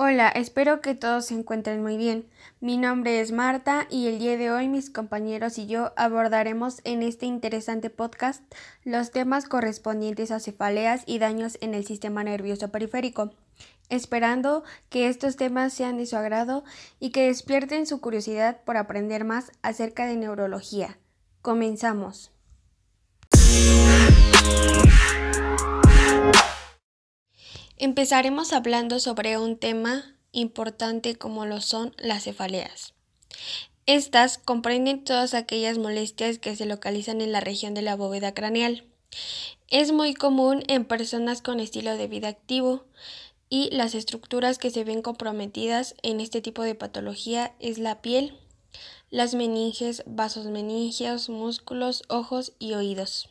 Hola, espero que todos se encuentren muy bien. Mi nombre es Marta y el día de hoy mis compañeros y yo abordaremos en este interesante podcast los temas correspondientes a cefaleas y daños en el sistema nervioso periférico, esperando que estos temas sean de su agrado y que despierten su curiosidad por aprender más acerca de neurología. Comenzamos. Empezaremos hablando sobre un tema importante como lo son las cefaleas. Estas comprenden todas aquellas molestias que se localizan en la región de la bóveda craneal. Es muy común en personas con estilo de vida activo y las estructuras que se ven comprometidas en este tipo de patología es la piel, las meninges, vasos meningeos, músculos, ojos y oídos.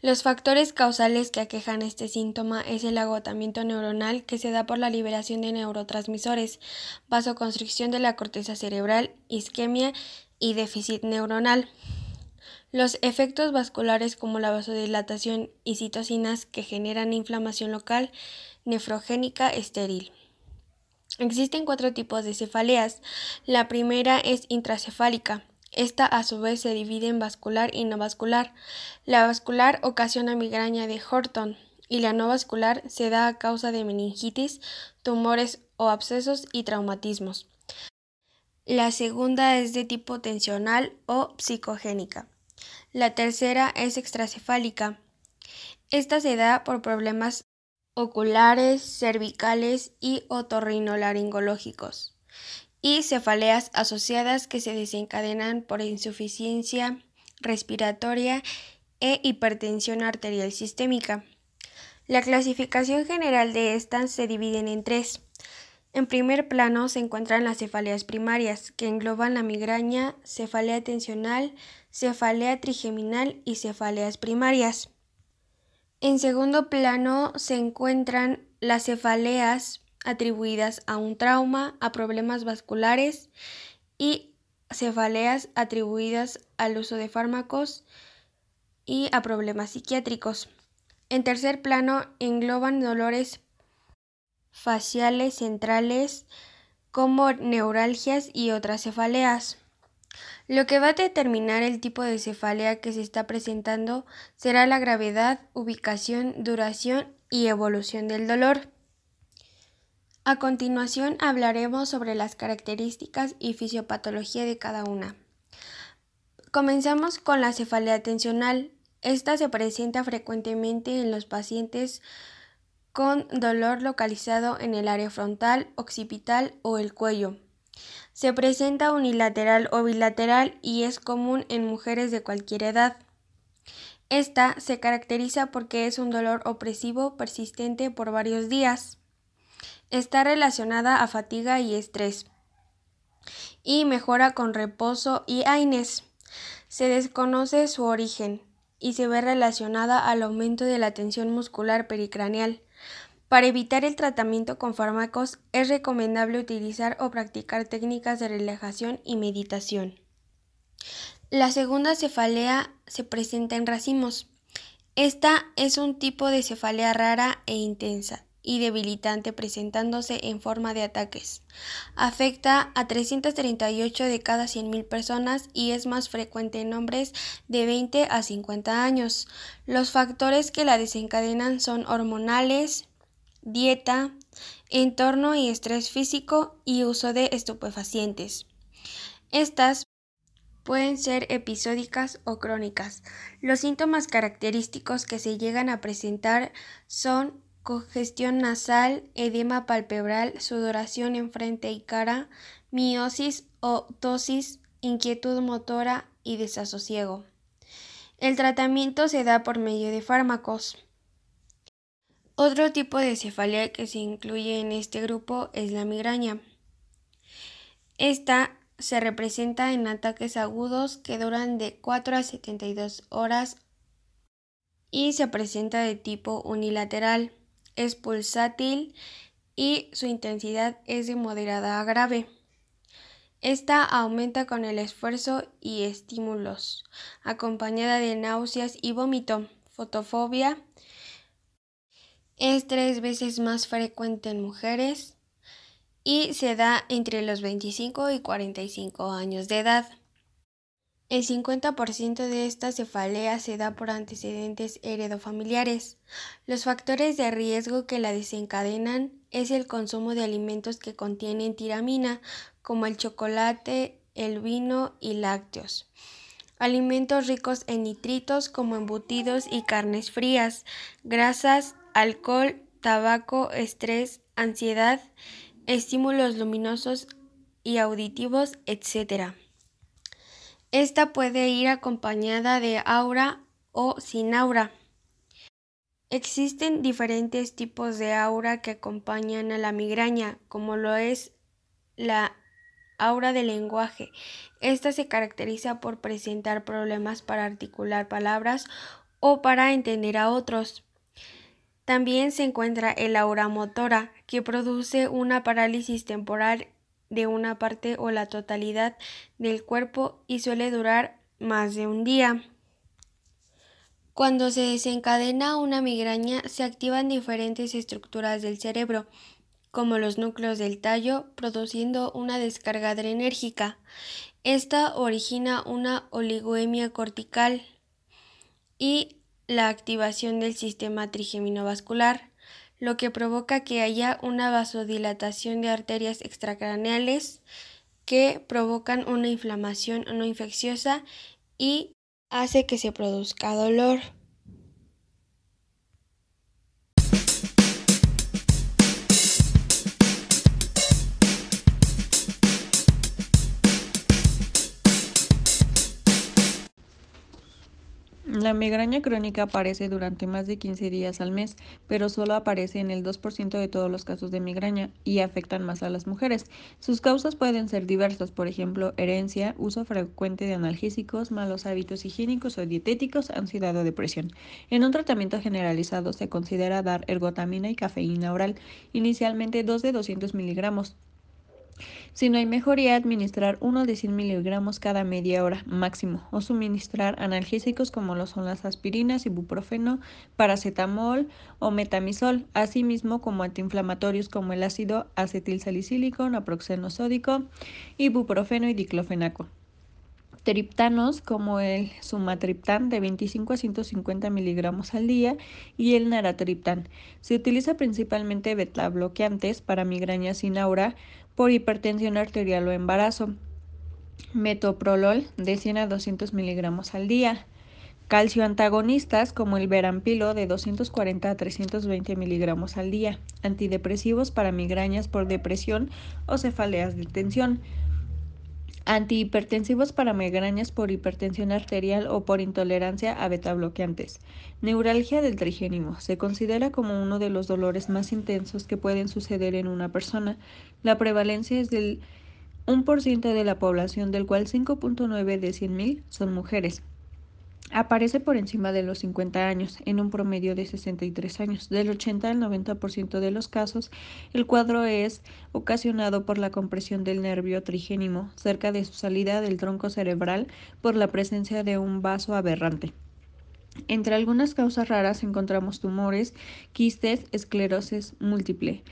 Los factores causales que aquejan este síntoma es el agotamiento neuronal que se da por la liberación de neurotransmisores, vasoconstricción de la corteza cerebral, isquemia y déficit neuronal. Los efectos vasculares como la vasodilatación y citocinas que generan inflamación local nefrogénica estéril. Existen cuatro tipos de cefaleas. La primera es intracefálica esta a su vez se divide en vascular y no vascular. La vascular ocasiona migraña de Horton y la no vascular se da a causa de meningitis, tumores o abscesos y traumatismos. La segunda es de tipo tensional o psicogénica. La tercera es extracefálica. Esta se da por problemas oculares, cervicales y otorrinolaringológicos y cefaleas asociadas que se desencadenan por insuficiencia respiratoria e hipertensión arterial sistémica. La clasificación general de estas se dividen en tres. En primer plano se encuentran las cefaleas primarias, que engloban la migraña, cefalea tensional, cefalea trigeminal y cefaleas primarias. En segundo plano se encuentran las cefaleas atribuidas a un trauma, a problemas vasculares y cefaleas atribuidas al uso de fármacos y a problemas psiquiátricos. En tercer plano engloban dolores faciales centrales como neuralgias y otras cefaleas. Lo que va a determinar el tipo de cefalea que se está presentando será la gravedad, ubicación, duración y evolución del dolor. A continuación hablaremos sobre las características y fisiopatología de cada una. Comenzamos con la cefalea tensional. Esta se presenta frecuentemente en los pacientes con dolor localizado en el área frontal, occipital o el cuello. Se presenta unilateral o bilateral y es común en mujeres de cualquier edad. Esta se caracteriza porque es un dolor opresivo persistente por varios días. Está relacionada a fatiga y estrés y mejora con reposo y AINES. Se desconoce su origen y se ve relacionada al aumento de la tensión muscular pericraneal. Para evitar el tratamiento con fármacos es recomendable utilizar o practicar técnicas de relajación y meditación. La segunda cefalea se presenta en racimos. Esta es un tipo de cefalea rara e intensa y debilitante presentándose en forma de ataques. Afecta a 338 de cada 100.000 personas y es más frecuente en hombres de 20 a 50 años. Los factores que la desencadenan son hormonales, dieta, entorno y estrés físico y uso de estupefacientes. Estas pueden ser episódicas o crónicas. Los síntomas característicos que se llegan a presentar son congestión nasal, edema palpebral, sudoración en frente y cara, miosis o tosis, inquietud motora y desasosiego. El tratamiento se da por medio de fármacos. Otro tipo de cefalea que se incluye en este grupo es la migraña. Esta se representa en ataques agudos que duran de 4 a 72 horas y se presenta de tipo unilateral es pulsátil y su intensidad es de moderada a grave. Esta aumenta con el esfuerzo y estímulos, acompañada de náuseas y vómito. Fotofobia es tres veces más frecuente en mujeres y se da entre los 25 y 45 años de edad. El 50% de esta cefalea se da por antecedentes heredofamiliares. Los factores de riesgo que la desencadenan es el consumo de alimentos que contienen tiramina, como el chocolate, el vino y lácteos. Alimentos ricos en nitritos como embutidos y carnes frías, grasas, alcohol, tabaco, estrés, ansiedad, estímulos luminosos y auditivos, etc. Esta puede ir acompañada de aura o sin aura. Existen diferentes tipos de aura que acompañan a la migraña, como lo es la aura del lenguaje. Esta se caracteriza por presentar problemas para articular palabras o para entender a otros. También se encuentra el aura motora, que produce una parálisis temporal de una parte o la totalidad del cuerpo y suele durar más de un día. Cuando se desencadena una migraña se activan diferentes estructuras del cerebro, como los núcleos del tallo, produciendo una descarga adrenérgica. Esta origina una oligoemia cortical y la activación del sistema trigeminovascular lo que provoca que haya una vasodilatación de arterias extracraneales que provocan una inflamación no infecciosa y hace que se produzca dolor. La migraña crónica aparece durante más de 15 días al mes, pero solo aparece en el 2% de todos los casos de migraña y afectan más a las mujeres. Sus causas pueden ser diversas, por ejemplo, herencia, uso frecuente de analgésicos, malos hábitos higiénicos o dietéticos, ansiedad o depresión. En un tratamiento generalizado se considera dar ergotamina y cafeína oral, inicialmente dos de 200 miligramos si no hay mejoría, administrar uno de 100 miligramos cada media hora máximo o suministrar analgésicos como lo son las aspirinas, ibuprofeno, paracetamol o metamisol, asimismo como antiinflamatorios como el ácido acetilsalicílico, naproxeno sódico, ibuprofeno y diclofenaco triptanos como el sumatriptán de 25 a 150 miligramos al día y el naratriptán. Se utiliza principalmente beta bloqueantes para migraña sin aura por hipertensión arterial o embarazo. Metoprolol de 100 a 200 miligramos al día. Calcio antagonistas como el verampilo de 240 a 320 miligramos al día. Antidepresivos para migrañas por depresión o cefaleas de tensión. Antihipertensivos para migrañas por hipertensión arterial o por intolerancia a betabloqueantes. Neuralgia del trigénimo. Se considera como uno de los dolores más intensos que pueden suceder en una persona. La prevalencia es del 1% de la población, del cual 5.9 de 100.000 son mujeres. Aparece por encima de los 50 años, en un promedio de 63 años. Del 80 al 90% de los casos, el cuadro es ocasionado por la compresión del nervio trigénimo cerca de su salida del tronco cerebral por la presencia de un vaso aberrante. Entre algunas causas raras encontramos tumores, quistes, esclerosis múltiple.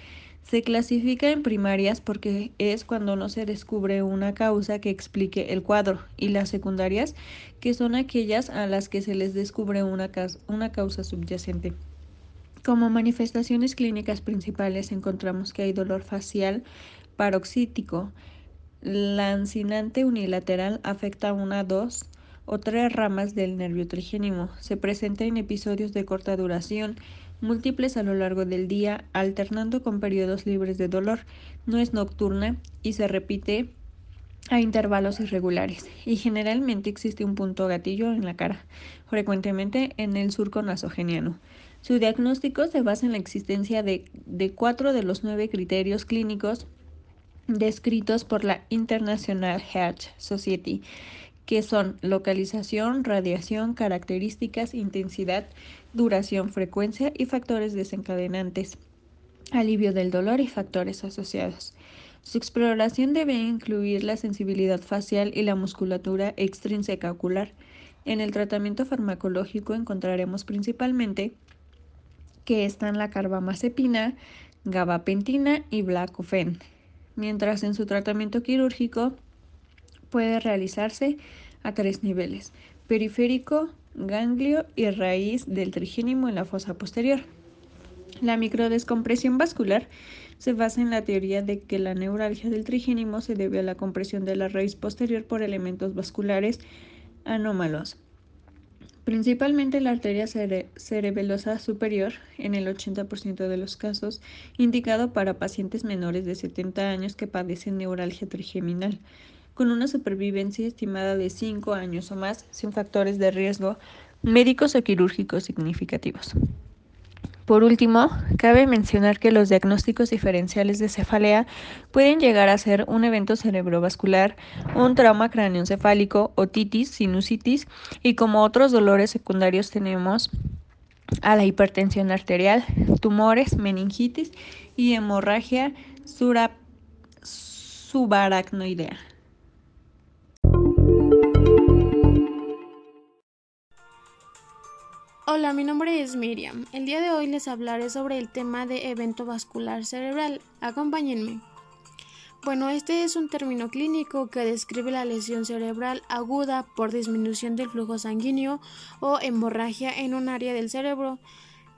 Se clasifica en primarias porque es cuando no se descubre una causa que explique el cuadro y las secundarias que son aquellas a las que se les descubre una, causa subyacente. Como manifestaciones clínicas principales encontramos que hay dolor facial paroxítico. Lancinante unilateral afecta una, dos o tres ramas del nervio trigénimo. Se presenta en episodios de corta duración múltiples a lo largo del día, alternando con periodos libres de dolor. No es nocturna y se repite a intervalos irregulares y generalmente existe un punto gatillo en la cara, frecuentemente en el surco nasogeniano. Su diagnóstico se basa en la existencia de, de cuatro de los nueve criterios clínicos descritos por la International Heart Society que son localización, radiación, características, intensidad, duración, frecuencia y factores desencadenantes, alivio del dolor y factores asociados. Su exploración debe incluir la sensibilidad facial y la musculatura extrínseca ocular. En el tratamiento farmacológico encontraremos principalmente que están la carbamazepina, gabapentina y blacofen. mientras en su tratamiento quirúrgico puede realizarse a tres niveles, periférico, ganglio y raíz del trigénimo en la fosa posterior. La microdescompresión vascular se basa en la teoría de que la neuralgia del trigénimo se debe a la compresión de la raíz posterior por elementos vasculares anómalos, principalmente la arteria cerebelosa superior, en el 80% de los casos, indicado para pacientes menores de 70 años que padecen neuralgia trigeminal, con una supervivencia estimada de 5 años o más sin factores de riesgo médicos o quirúrgicos significativos. Por último, cabe mencionar que los diagnósticos diferenciales de cefalea pueden llegar a ser un evento cerebrovascular, un trauma cráneoencefálico, otitis, sinusitis y como otros dolores secundarios tenemos a la hipertensión arterial, tumores, meningitis y hemorragia subaracnoidea. Hola, mi nombre es Miriam. El día de hoy les hablaré sobre el tema de evento vascular cerebral. Acompáñenme. Bueno, este es un término clínico que describe la lesión cerebral aguda por disminución del flujo sanguíneo o hemorragia en un área del cerebro,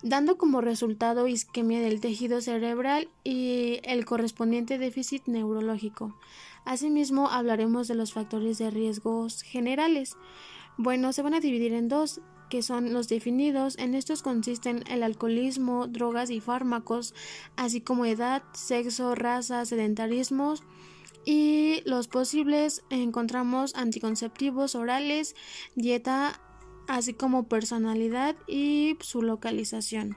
dando como resultado isquemia del tejido cerebral y el correspondiente déficit neurológico. Asimismo, hablaremos de los factores de riesgos generales. Bueno, se van a dividir en dos, que son los definidos. En estos consisten el alcoholismo, drogas y fármacos, así como edad, sexo, raza, sedentarismo. Y los posibles encontramos anticonceptivos orales, dieta, así como personalidad y su localización.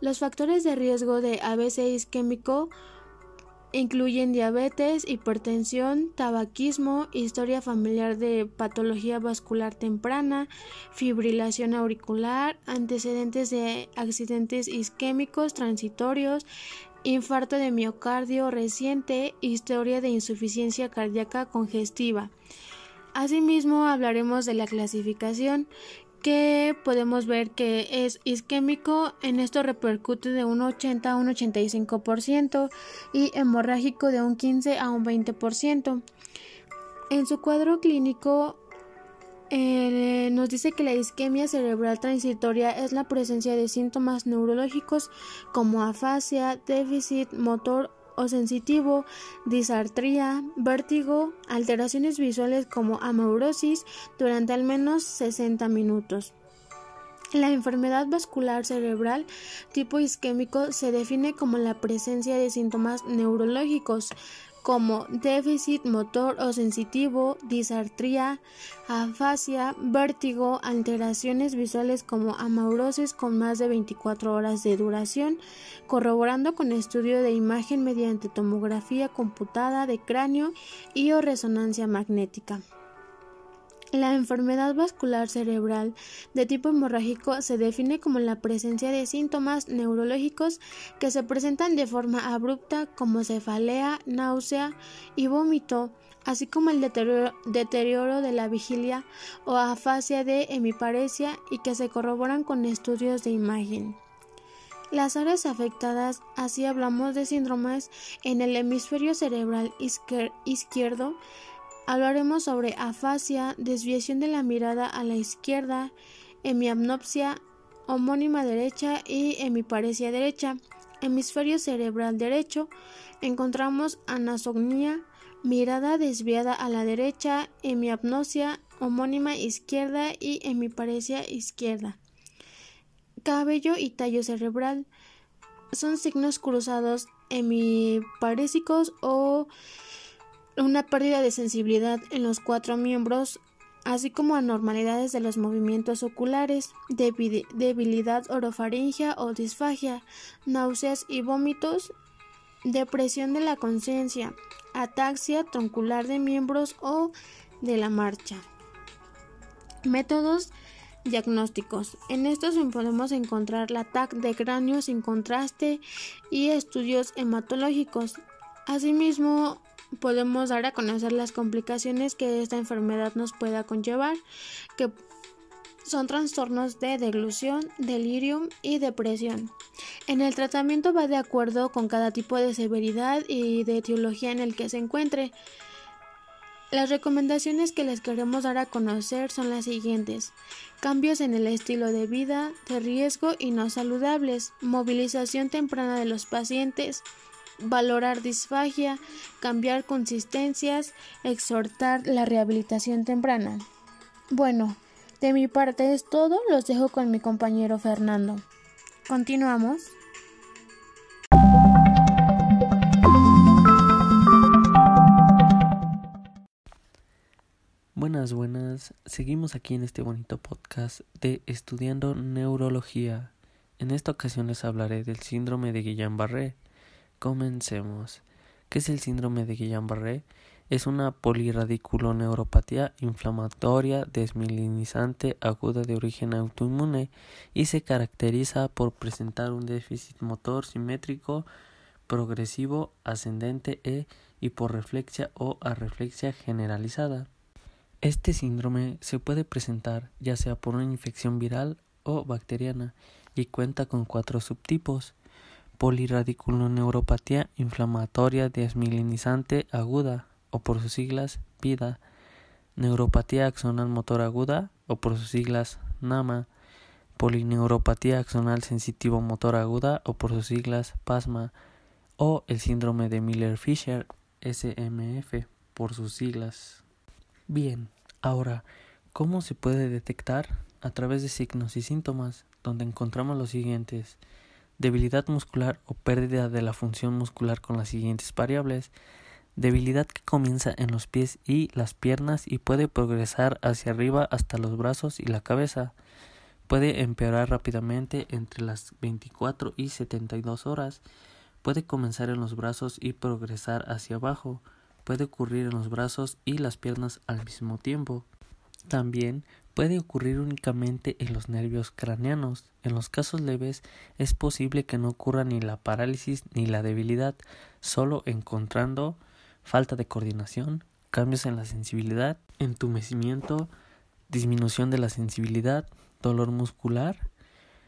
Los factores de riesgo de ABC isquémico Incluyen diabetes, hipertensión, tabaquismo, historia familiar de patología vascular temprana, fibrilación auricular, antecedentes de accidentes isquémicos transitorios, infarto de miocardio reciente, historia de insuficiencia cardíaca congestiva. Asimismo, hablaremos de la clasificación que podemos ver que es isquémico, en esto repercute de un 80 a un 85% y hemorrágico de un 15 a un 20%. En su cuadro clínico eh, nos dice que la isquemia cerebral transitoria es la presencia de síntomas neurológicos como afasia, déficit motor o sensitivo, disartría, vértigo, alteraciones visuales como amaurosis durante al menos 60 minutos. La enfermedad vascular cerebral tipo isquémico se define como la presencia de síntomas neurológicos como déficit motor o sensitivo, disartría, afasia, vértigo, alteraciones visuales como amaurosis con más de 24 horas de duración, corroborando con estudio de imagen mediante tomografía computada de cráneo y o resonancia magnética. La enfermedad vascular cerebral de tipo hemorrágico se define como la presencia de síntomas neurológicos que se presentan de forma abrupta como cefalea, náusea y vómito, así como el deterioro, de la vigilia o afasia de hemiparesia y que se corroboran con estudios de imagen. Las áreas afectadas, así hablamos de síndromes en el hemisferio cerebral izquierdo, Hablaremos sobre afasia, desviación de la mirada a la izquierda, hemiapnopsia homónima derecha y hemiparesia derecha. Hemisferio cerebral derecho encontramos anasognia, mirada desviada a la derecha, hemiapnosia homónima izquierda y hemiparesia izquierda. Cabello y tallo cerebral son signos cruzados hemiparésicos o una pérdida de sensibilidad en los cuatro miembros, así como anormalidades de los movimientos oculares, debilidad orofaringea o disfagia, náuseas y vómitos, depresión de la conciencia, ataxia troncular de miembros o de la marcha. Métodos diagnósticos. En estos podemos encontrar la TAC de cráneo sin contraste y estudios hematológicos. Asimismo, podemos dar a conocer las complicaciones que esta enfermedad nos pueda conllevar, que son trastornos de deglución, delirium y depresión. En el tratamiento va de acuerdo con cada tipo de severidad y de etiología en el que se encuentre. Las recomendaciones que les queremos dar a conocer son las siguientes. Cambios en el estilo de vida, de riesgo y no saludables, movilización temprana de los pacientes, valorar disfagia, cambiar consistencias, exhortar la rehabilitación temprana. Bueno, de mi parte es todo, los dejo con mi compañero Fernando. Continuamos. Buenas, buenas. Seguimos aquí en este bonito podcast de Estudiando Neurología. En esta ocasión les hablaré del síndrome de Guillain-Barré. Comencemos. ¿Qué es el síndrome de Guillain-Barré? Es una poliradiculoneuropatía inflamatoria desmielinizante aguda de origen autoinmune y se caracteriza por presentar un déficit motor simétrico progresivo ascendente e hiporreflexia o arreflexia generalizada. Este síndrome se puede presentar ya sea por una infección viral o bacteriana y cuenta con cuatro subtipos poliradiculoneuropatía inflamatoria desmielinizante aguda o por sus siglas PIDA, neuropatía axonal motor aguda o por sus siglas NAMA, polineuropatía axonal sensitivo motor aguda o por sus siglas PASMA o el síndrome de Miller-Fisher SMF por sus siglas. Bien, ahora, ¿cómo se puede detectar? A través de signos y síntomas, donde encontramos los siguientes debilidad muscular o pérdida de la función muscular con las siguientes variables debilidad que comienza en los pies y las piernas y puede progresar hacia arriba hasta los brazos y la cabeza. Puede empeorar rápidamente entre las 24 y 72 horas. Puede comenzar en los brazos y progresar hacia abajo. Puede ocurrir en los brazos y las piernas al mismo tiempo. También puede ocurrir únicamente en los nervios craneanos. En los casos leves es posible que no ocurra ni la parálisis ni la debilidad, solo encontrando falta de coordinación, cambios en la sensibilidad, entumecimiento, disminución de la sensibilidad, dolor muscular.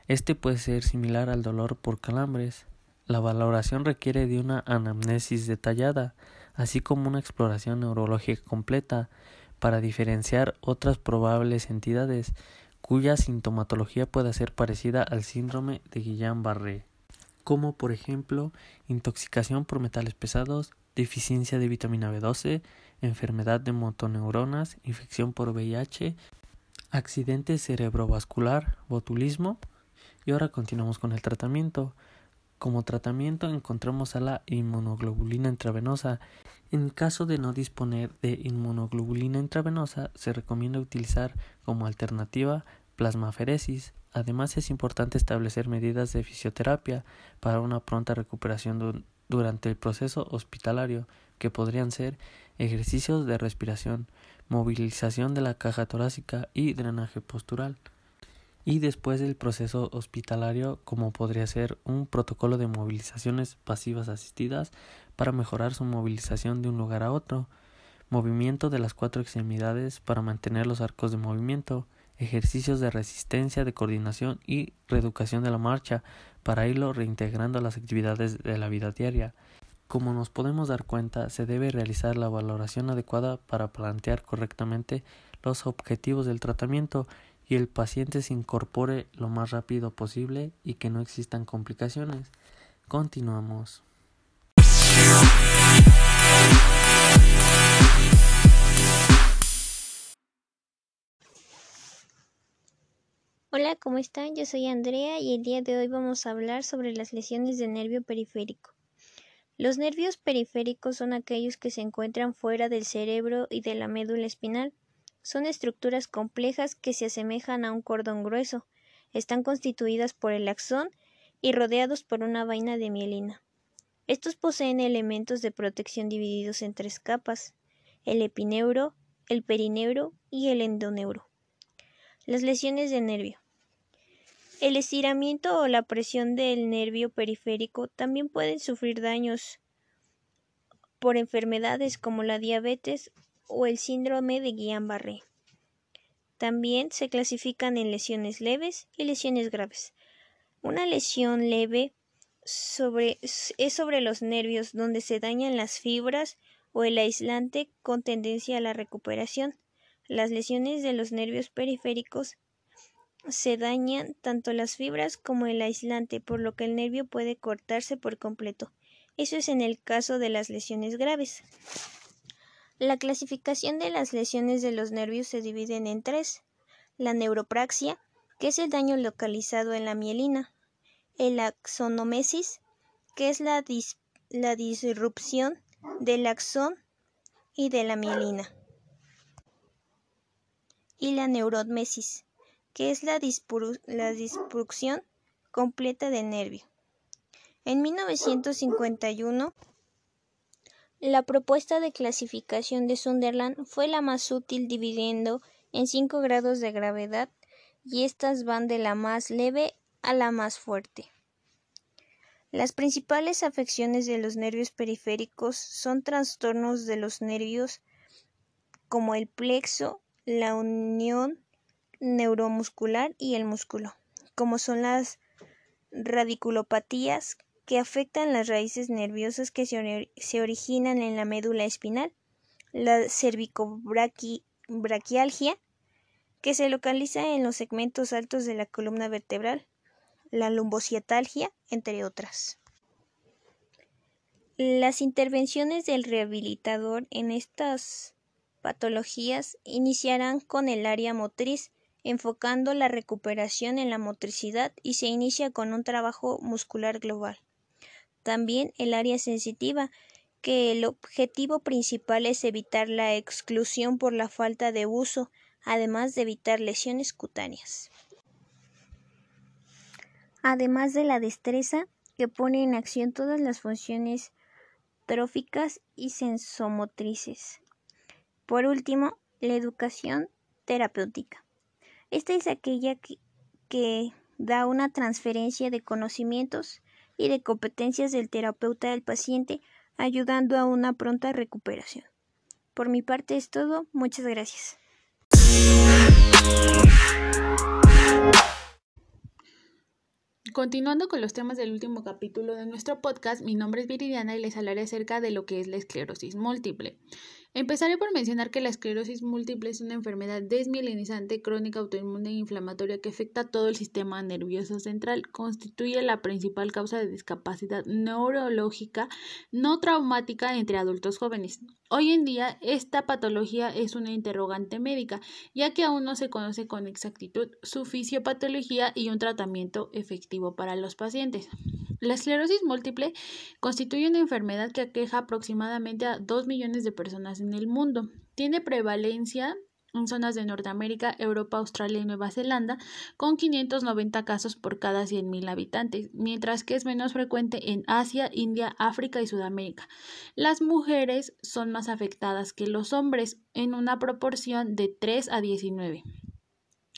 Este puede ser similar al dolor por calambres. La valoración requiere de una anamnesis detallada, así como una exploración neurológica completa para diferenciar otras probables entidades cuya sintomatología pueda ser parecida al síndrome de Guillain-Barré, como por ejemplo intoxicación por metales pesados, deficiencia de vitamina B12, enfermedad de motoneuronas, infección por VIH, accidente cerebrovascular, botulismo. Y ahora continuamos con el tratamiento. Como tratamiento encontramos a la inmunoglobulina intravenosa. En caso de no disponer de inmunoglobulina intravenosa, se recomienda utilizar como alternativa plasmaferesis. Además es importante establecer medidas de fisioterapia para una pronta recuperación durante el proceso hospitalario, que podrían ser ejercicios de respiración, movilización de la caja torácica y drenaje postural. Y después del proceso hospitalario, como podría ser un protocolo de movilizaciones pasivas asistidas para mejorar su movilización de un lugar a otro, movimiento de las cuatro extremidades para mantener los arcos de movimiento, ejercicios de resistencia, de coordinación y reeducación de la marcha para irlo reintegrando a las actividades de la vida diaria. Como nos podemos dar cuenta, se debe realizar la valoración adecuada para plantear correctamente los objetivos del tratamiento y el paciente se incorpore lo más rápido posible y que no existan complicaciones. Continuamos. Hola, ¿cómo están? Yo soy Andrea y el día de hoy vamos a hablar sobre las lesiones del nervio periférico. Los nervios periféricos son aquellos que se encuentran fuera del cerebro y de la médula espinal. Son estructuras complejas que se asemejan a un cordón grueso. Están constituidas por el axón y rodeados por una vaina de mielina. Estos poseen elementos de protección divididos en tres capas: el epineuro, el perineuro y el endoneuro. Las lesiones de nervio. El estiramiento o la presión del nervio periférico también pueden sufrir daños por enfermedades como la diabetes o el síndrome de Guillain-Barré. También se clasifican en lesiones leves y lesiones graves. Una lesión leve es sobre los nervios donde se dañan las fibras o el aislante con tendencia a la recuperación. Las lesiones de los nervios periféricos se dañan tanto las fibras como el aislante, por lo que el nervio puede cortarse por completo. Eso es en el caso de las lesiones graves. La clasificación de las lesiones de los nervios se dividen en tres. La neuropraxia, que es el daño localizado en la mielina. El axonomesis, que es la, la disrupción del axón y de la mielina. Y la neurotmesis, que es la, la dispersión completa del nervio. En 1951, la propuesta de clasificación de Sunderland fue la más útil dividiendo en cinco grados de gravedad y estas van de la más leve a la más fuerte. Las principales afecciones de los nervios periféricos son trastornos de los nervios como el plexo, la unión neuromuscular y el músculo, como son las radiculopatías que afectan las raíces nerviosas que se, originan en la médula espinal, la cervicobraquialgia, que se localiza en los segmentos altos de la columna vertebral, la lumbociatalgia, entre otras. Las intervenciones del rehabilitador en estas patologías iniciarán con el área motriz, enfocando la recuperación en la motricidad y se inicia con un trabajo muscular global. También el área sensitiva, que el objetivo principal es evitar la exclusión por la falta de uso, además de evitar lesiones cutáneas. Además de la destreza, que pone en acción todas las funciones tróficas y sensomotrices. Por último, la educación terapéutica. Esta es aquella que, que da una transferencia de conocimientos y de competencias del terapeuta del paciente, ayudando a una pronta recuperación. Por mi parte es todo. Muchas gracias. Continuando con los temas del último capítulo de nuestro podcast, mi nombre es Viridiana y les hablaré acerca de lo que es la esclerosis múltiple. Empezaré por mencionar que la esclerosis múltiple es una enfermedad desmielinizante, crónica, autoinmune e inflamatoria que afecta a todo el sistema nervioso central. Constituye la principal causa de discapacidad neurológica no traumática entre adultos jóvenes. Hoy en día, esta patología es una interrogante médica, ya que aún no se conoce con exactitud su fisiopatología y un tratamiento efectivo para los pacientes. La esclerosis múltiple constituye una enfermedad que aqueja aproximadamente a 2 millones de personas en el mundo. Tiene prevalencia en zonas de Norteamérica, Europa, Australia y Nueva Zelanda, con 590 casos por cada 100.000 habitantes, mientras que es menos frecuente en Asia, India, África y Sudamérica. Las mujeres son más afectadas que los hombres, en una proporción de 3 a 19.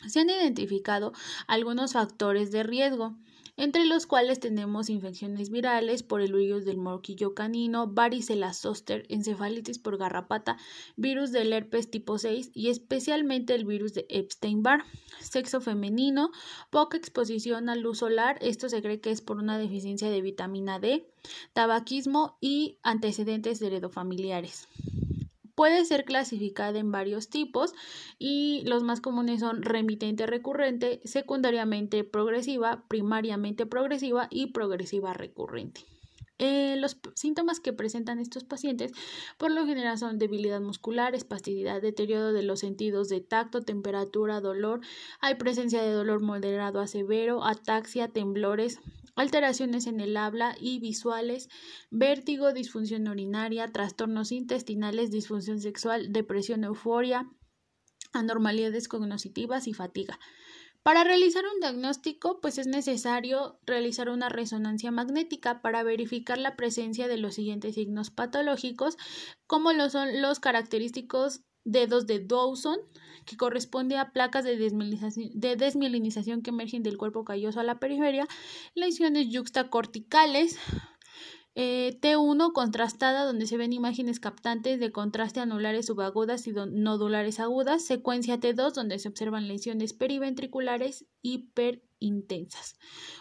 Se han identificado algunos factores de riesgo entre los cuales tenemos infecciones virales por el virus del morquillo canino, varicela zoster, encefalitis por garrapata, virus del herpes tipo 6 y especialmente el virus de Epstein-Barr, sexo femenino, poca exposición a luz solar, esto se cree que es por una deficiencia de vitamina D, tabaquismo y antecedentes heredofamiliares. Puede ser clasificada en varios tipos y los más comunes son remitente recurrente, secundariamente progresiva, primariamente progresiva y progresiva recurrente. Eh, los síntomas que presentan estos pacientes por lo general son debilidad muscular, espasticidad, deterioro de los sentidos de tacto, temperatura, dolor, hay presencia de dolor moderado a severo, ataxia, temblores, alteraciones en el habla y visuales, vértigo, disfunción urinaria, trastornos intestinales, disfunción sexual, depresión, euforia, anormalidades cognitivas y fatiga. Para realizar un diagnóstico, pues es necesario realizar una resonancia magnética para verificar la presencia de los siguientes signos patológicos, como lo son los característicos dedos de Dawson, que corresponde a placas de desmielinización, de desmielinización que emergen del cuerpo calloso a la periferia, lesiones yuxtacorticales, Eh, T1 contrastada, donde se ven imágenes captantes de contraste anulares subagudas y nodulares agudas. Secuencia T2, donde se observan lesiones periventriculares hiperintensas.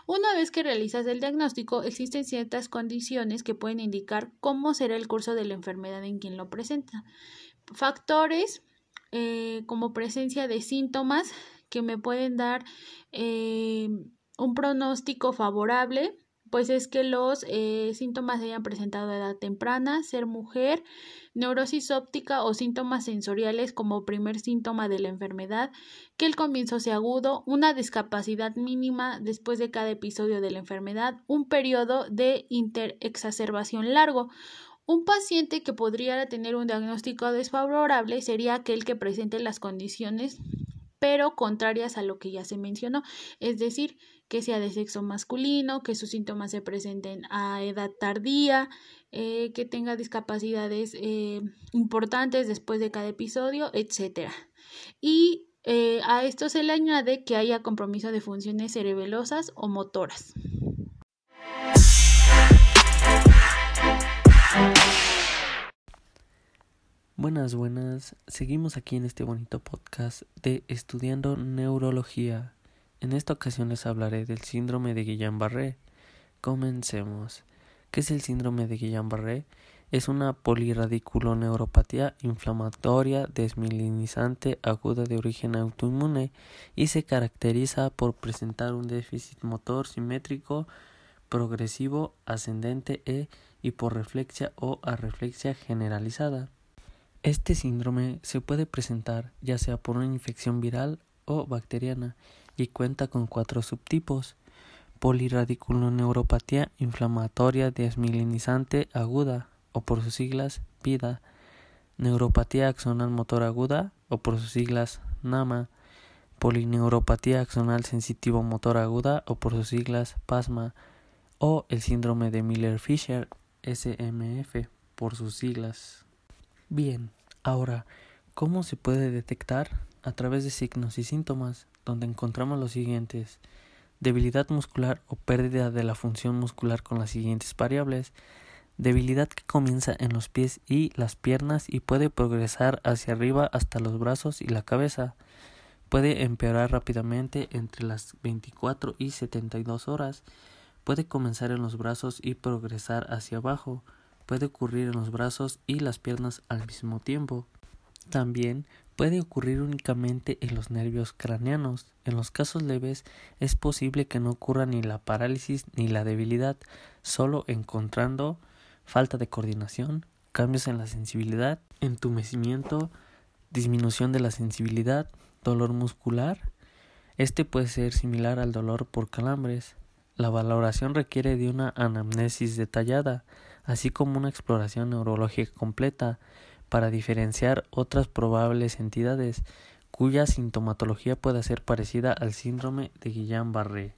Una vez que realizas el diagnóstico, existen ciertas condiciones que pueden indicar cómo será el curso de la enfermedad en quien lo presenta. Factores eh, como presencia de síntomas que me pueden dar eh, un pronóstico favorable pues es que los eh, síntomas se hayan presentado a edad temprana, ser mujer, neurosis óptica o síntomas sensoriales como primer síntoma de la enfermedad, que el comienzo sea agudo, una discapacidad mínima después de cada episodio de la enfermedad, un periodo de interexacerbación largo. Un paciente que podría tener un diagnóstico desfavorable sería aquel que presente las condiciones pero contrarias a lo que ya se mencionó, es decir, que sea de sexo masculino, que sus síntomas se presenten a edad tardía, eh, que tenga discapacidades eh, importantes después de cada episodio, etc. Y eh, a esto se le añade que haya compromiso de funciones cerebelosas o motoras. Buenas, buenas. Seguimos aquí en este bonito podcast de Estudiando Neurología. En esta ocasión les hablaré del síndrome de Guillain-Barré. Comencemos. ¿Qué es el síndrome de Guillain-Barré? Es una poliradiculoneuropatía inflamatoria desmielinizante aguda de origen autoinmune y se caracteriza por presentar un déficit motor simétrico progresivo ascendente e hiporreflexia o arreflexia generalizada. Este síndrome se puede presentar ya sea por una infección viral o bacteriana y cuenta con cuatro subtipos. Poliradiculoneuropatía inflamatoria desmielinizante aguda o por sus siglas PIDA, neuropatía axonal motor aguda o por sus siglas NAMA, polineuropatía axonal sensitivo motor aguda o por sus siglas PASMA o el síndrome de Miller-Fisher SMF por sus siglas. Bien, ahora, ¿cómo se puede detectar? A través de signos y síntomas, donde encontramos los siguientes. Debilidad muscular o pérdida de la función muscular con las siguientes variables. Debilidad que comienza en los pies y las piernas y puede progresar hacia arriba hasta los brazos y la cabeza. Puede empeorar rápidamente entre las 24 y 72 horas. Puede comenzar en los brazos y progresar hacia abajo puede ocurrir en los brazos y las piernas al mismo tiempo. También puede ocurrir únicamente en los nervios craneanos. En los casos leves es posible que no ocurra ni la parálisis ni la debilidad, solo encontrando falta de coordinación, cambios en la sensibilidad, entumecimiento, disminución de la sensibilidad, dolor muscular. Este puede ser similar al dolor por calambres. La valoración requiere de una anamnesis detallada, así como una exploración neurológica completa para diferenciar otras probables entidades cuya sintomatología pueda ser parecida al síndrome de Guillain-Barré,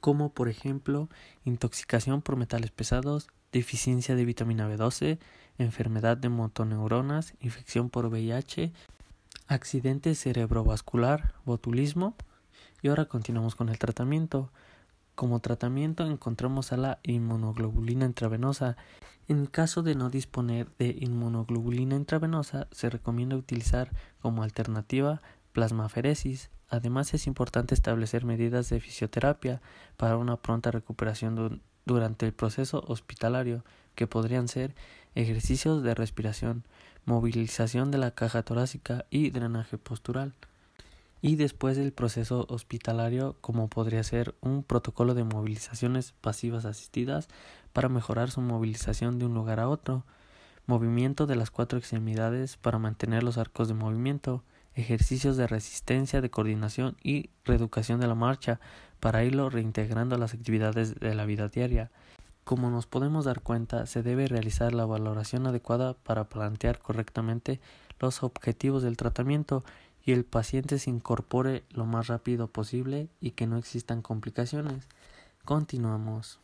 como por ejemplo intoxicación por metales pesados, deficiencia de vitamina B12, enfermedad de motoneuronas, infección por VIH, accidente cerebrovascular, botulismo. Y ahora continuamos con el tratamiento. Como tratamiento encontramos a la inmunoglobulina intravenosa. En caso de no disponer de inmunoglobulina intravenosa, se recomienda utilizar como alternativa plasmaferesis. Además es importante establecer medidas de fisioterapia para una pronta recuperación durante el proceso hospitalario, que podrían ser ejercicios de respiración, movilización de la caja torácica y drenaje postural y después del proceso hospitalario como podría ser un protocolo de movilizaciones pasivas asistidas para mejorar su movilización de un lugar a otro, movimiento de las cuatro extremidades para mantener los arcos de movimiento, ejercicios de resistencia, de coordinación y reeducación de la marcha para irlo reintegrando a las actividades de la vida diaria. Como nos podemos dar cuenta, se debe realizar la valoración adecuada para plantear correctamente los objetivos del tratamiento y el paciente se incorpore lo más rápido posible y que no existan complicaciones. Continuamos.